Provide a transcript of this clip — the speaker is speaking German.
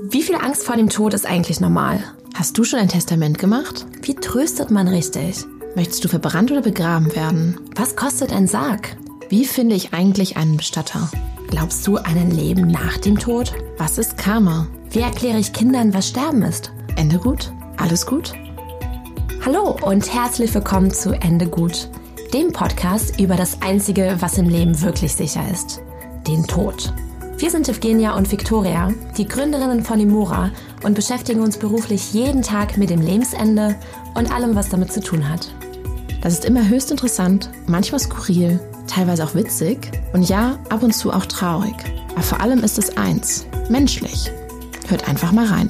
Wie viel Angst vor dem Tod ist eigentlich normal? Hast du schon ein Testament gemacht? Wie tröstet man richtig? Möchtest du verbrannt oder begraben werden? Was kostet ein Sarg? Wie finde ich eigentlich einen Bestatter? Glaubst du an ein Leben nach dem Tod? Was ist Karma? Wie erkläre ich Kindern, was Sterben ist? Ende gut? Alles gut? Hallo und herzlich willkommen zu Ende gut, dem Podcast über das Einzige, was im Leben wirklich sicher ist, den Tod. Wir sind Evgenia und Viktoria, die Gründerinnen von Imora und beschäftigen uns beruflich jeden Tag mit dem Lebensende und allem, was damit zu tun hat. Das ist immer höchst interessant, manchmal skurril, teilweise auch witzig und ja, ab und zu auch traurig. Aber vor allem ist es eins, menschlich. Hört einfach mal rein.